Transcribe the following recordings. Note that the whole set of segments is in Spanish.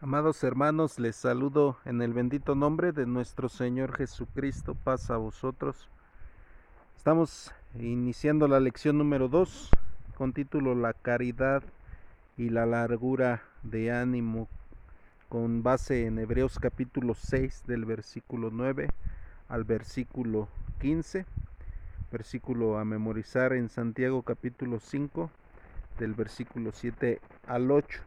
Amados hermanos, les saludo en el bendito nombre de nuestro Señor Jesucristo. Paz a vosotros. Estamos iniciando la lección número 2 con título La caridad y la largura de ánimo con base en Hebreos capítulo 6 del versículo 9 al versículo 15. Versículo a memorizar en Santiago capítulo 5 del versículo 7 al 8.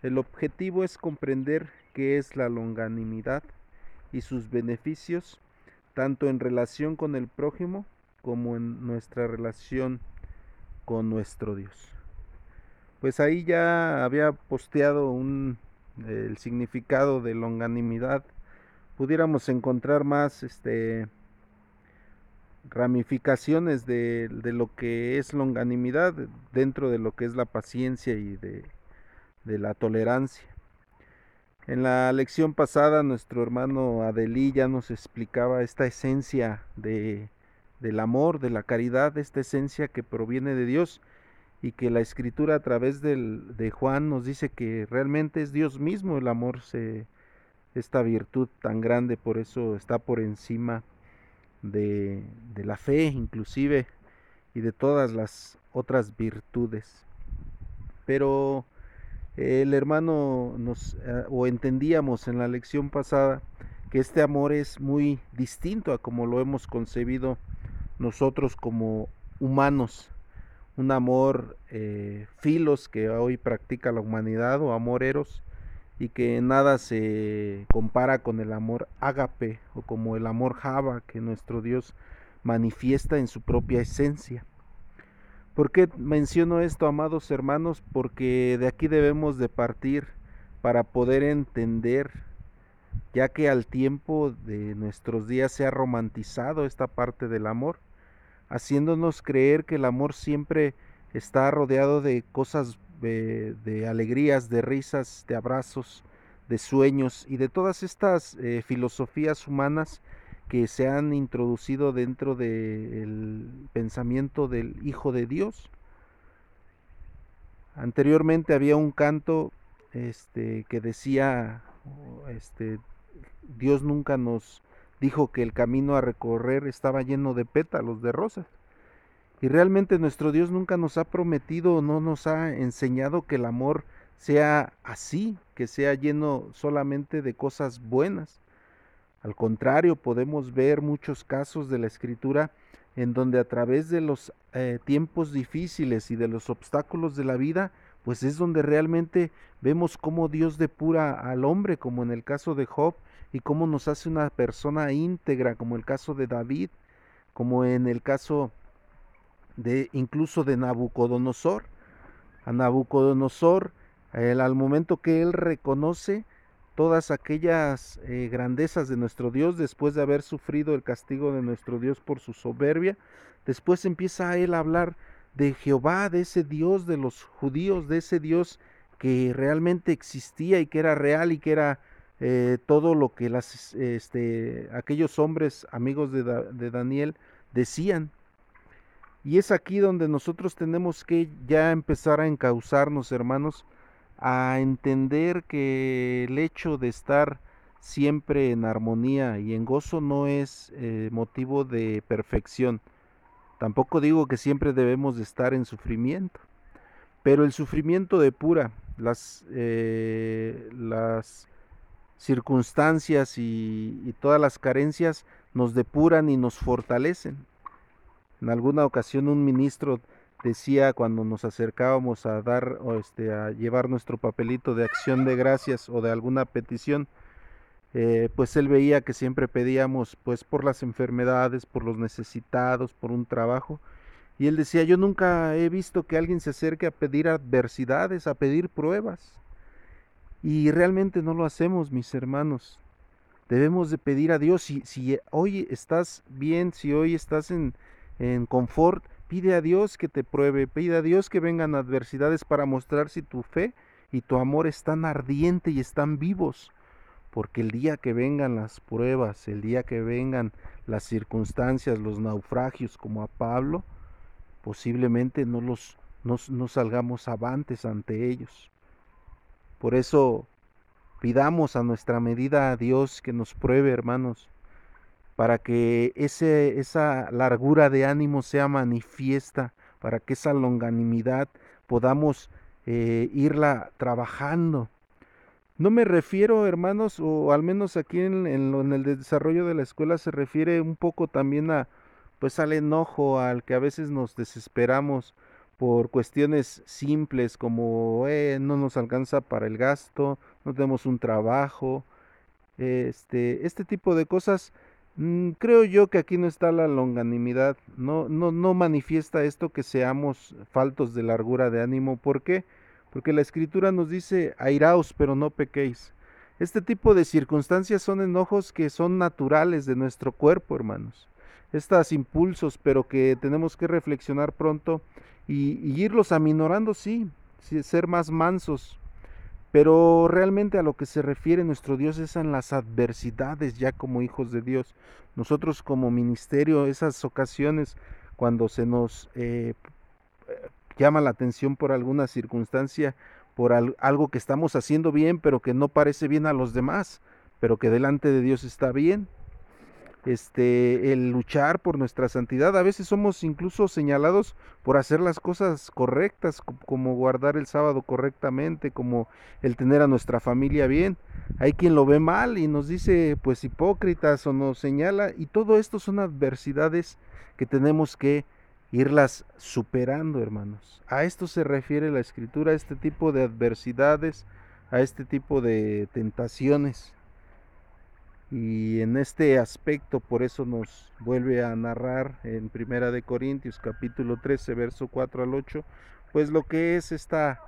El objetivo es comprender qué es la longanimidad y sus beneficios, tanto en relación con el prójimo como en nuestra relación con nuestro Dios. Pues ahí ya había posteado un, el significado de longanimidad. Pudiéramos encontrar más este, ramificaciones de, de lo que es longanimidad dentro de lo que es la paciencia y de de la tolerancia. En la lección pasada nuestro hermano Adelí ya nos explicaba esta esencia de, del amor, de la caridad, esta esencia que proviene de Dios y que la escritura a través del, de Juan nos dice que realmente es Dios mismo el amor, se, esta virtud tan grande, por eso está por encima de, de la fe inclusive y de todas las otras virtudes. Pero el hermano nos eh, o entendíamos en la lección pasada que este amor es muy distinto a como lo hemos concebido nosotros como humanos un amor eh, filos que hoy practica la humanidad o amor eros y que nada se compara con el amor ágape o como el amor java que nuestro Dios manifiesta en su propia esencia. ¿Por qué menciono esto, amados hermanos? Porque de aquí debemos de partir para poder entender, ya que al tiempo de nuestros días se ha romantizado esta parte del amor, haciéndonos creer que el amor siempre está rodeado de cosas de, alegrías, de risas, de abrazos, de sueños y de todas estas eh, filosofías humanas que se han introducido dentro del pensamiento del Hijo de Dios. Anteriormente había un canto este, que decía, este, Dios nunca nos dijo que el camino a recorrer estaba lleno de pétalos de rosas. Y realmente nuestro Dios nunca nos ha prometido, no nos ha enseñado que el amor sea así, que sea lleno solamente de cosas buenas. Al contrario, podemos ver muchos casos de la escritura en donde a través de los eh, tiempos difíciles y de los obstáculos de la vida, pues es donde realmente vemos cómo Dios depura al hombre, como en el caso de Job, y cómo nos hace una persona íntegra, como el caso de David, como en el caso de incluso de Nabucodonosor. A Nabucodonosor, al momento que él reconoce todas aquellas eh, grandezas de nuestro Dios después de haber sufrido el castigo de nuestro Dios por su soberbia. Después empieza él a hablar de Jehová, de ese Dios de los judíos, de ese Dios que realmente existía y que era real y que era eh, todo lo que las, este, aquellos hombres amigos de, de Daniel decían. Y es aquí donde nosotros tenemos que ya empezar a encauzarnos, hermanos, a entender que el hecho de estar siempre en armonía y en gozo no es eh, motivo de perfección. Tampoco digo que siempre debemos de estar en sufrimiento, pero el sufrimiento depura las, eh, las circunstancias y, y todas las carencias nos depuran y nos fortalecen. En alguna ocasión un ministro decía cuando nos acercábamos a dar o este a llevar nuestro papelito de acción de gracias o de alguna petición eh, pues él veía que siempre pedíamos pues por las enfermedades por los necesitados por un trabajo y él decía yo nunca he visto que alguien se acerque a pedir adversidades a pedir pruebas y realmente no lo hacemos mis hermanos. Debemos de pedir a Dios si, si hoy estás bien si hoy estás en, en confort Pide a Dios que te pruebe, pide a Dios que vengan adversidades para mostrar si tu fe y tu amor están ardiente y están vivos. Porque el día que vengan las pruebas, el día que vengan las circunstancias, los naufragios como a Pablo, posiblemente no los no, salgamos avantes ante ellos. Por eso Pidamos a nuestra medida a Dios que nos pruebe, hermanos, para que ese, esa largura de ánimo sea manifiesta, para que esa longanimidad podamos eh, irla trabajando. No me refiero, hermanos, o al menos aquí en, en, el desarrollo de la escuela se refiere un poco también a, pues al enojo, al que a veces nos desesperamos por cuestiones simples como eh, no nos alcanza para el gasto, no tenemos un trabajo, este, este tipo de cosas. Mm, creo yo que aquí no está la longanimidad, no, no, no manifiesta esto que seamos faltos de largura de ánimo. ¿Por qué? Porque la escritura nos dice, airaos, pero no pequéis. Este tipo de circunstancias son enojos que son naturales de nuestro cuerpo, hermanos. Estos impulsos, pero que tenemos que reflexionar pronto y, irlos aminorando, sí, ser más mansos. Pero realmente a lo que se refiere nuestro Dios es en las adversidades ya como hijos de Dios. Nosotros como ministerio, esas ocasiones cuando se nos eh, llama la atención por alguna circunstancia, por algo que estamos haciendo bien, pero que no parece bien a los demás, pero que delante de Dios está bien, este, el luchar por nuestra santidad. A veces somos incluso señalados por hacer las cosas correctas, como guardar el sábado correctamente, como el tener a nuestra familia bien. Hay quien lo ve mal y nos dice pues hipócritas o nos señala y todo esto son adversidades que tenemos que irlas superando, hermanos. A esto se refiere la escritura, a este tipo de adversidades, a este tipo de tentaciones. Y en este aspecto, por eso nos vuelve a narrar en Primera de Corintios capítulo 13, verso 4 al 8, pues lo que es esta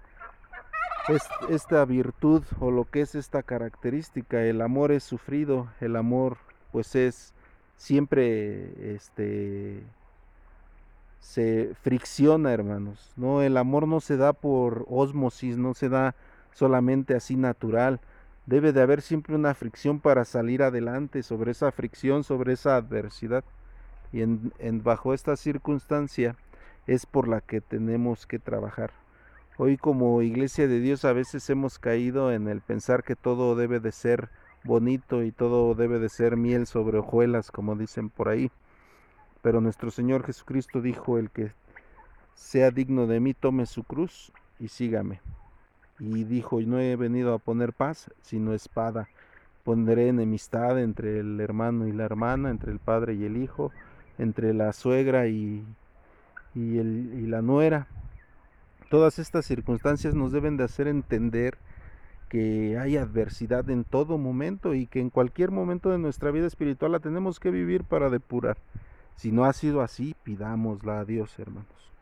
esta virtud o lo que es esta característica, el amor es sufrido, el amor pues es siempre este se fricciona, hermanos. No, el amor no se da por osmosis, no se da solamente así natural, debe de haber siempre una fricción para salir adelante sobre esa fricción, sobre esa adversidad. Y en, bajo esta circunstancia es por la que tenemos que trabajar. Hoy como iglesia de Dios a veces hemos caído en el pensar que todo debe de ser bonito y todo debe de ser miel sobre hojuelas, como dicen por ahí. Pero nuestro Señor Jesucristo dijo, el que sea digno de mí, tome su cruz y sígame y dijo, no he venido a poner paz, sino espada. Pondré enemistad entre el hermano y la hermana, entre el padre y el hijo, entre la suegra y, y, el, y la nuera. Todas estas circunstancias nos deben de hacer entender que hay adversidad en todo momento y que en cualquier momento de nuestra vida espiritual la tenemos que vivir para depurar. Si no ha sido así, pidámosla a Dios, hermanos.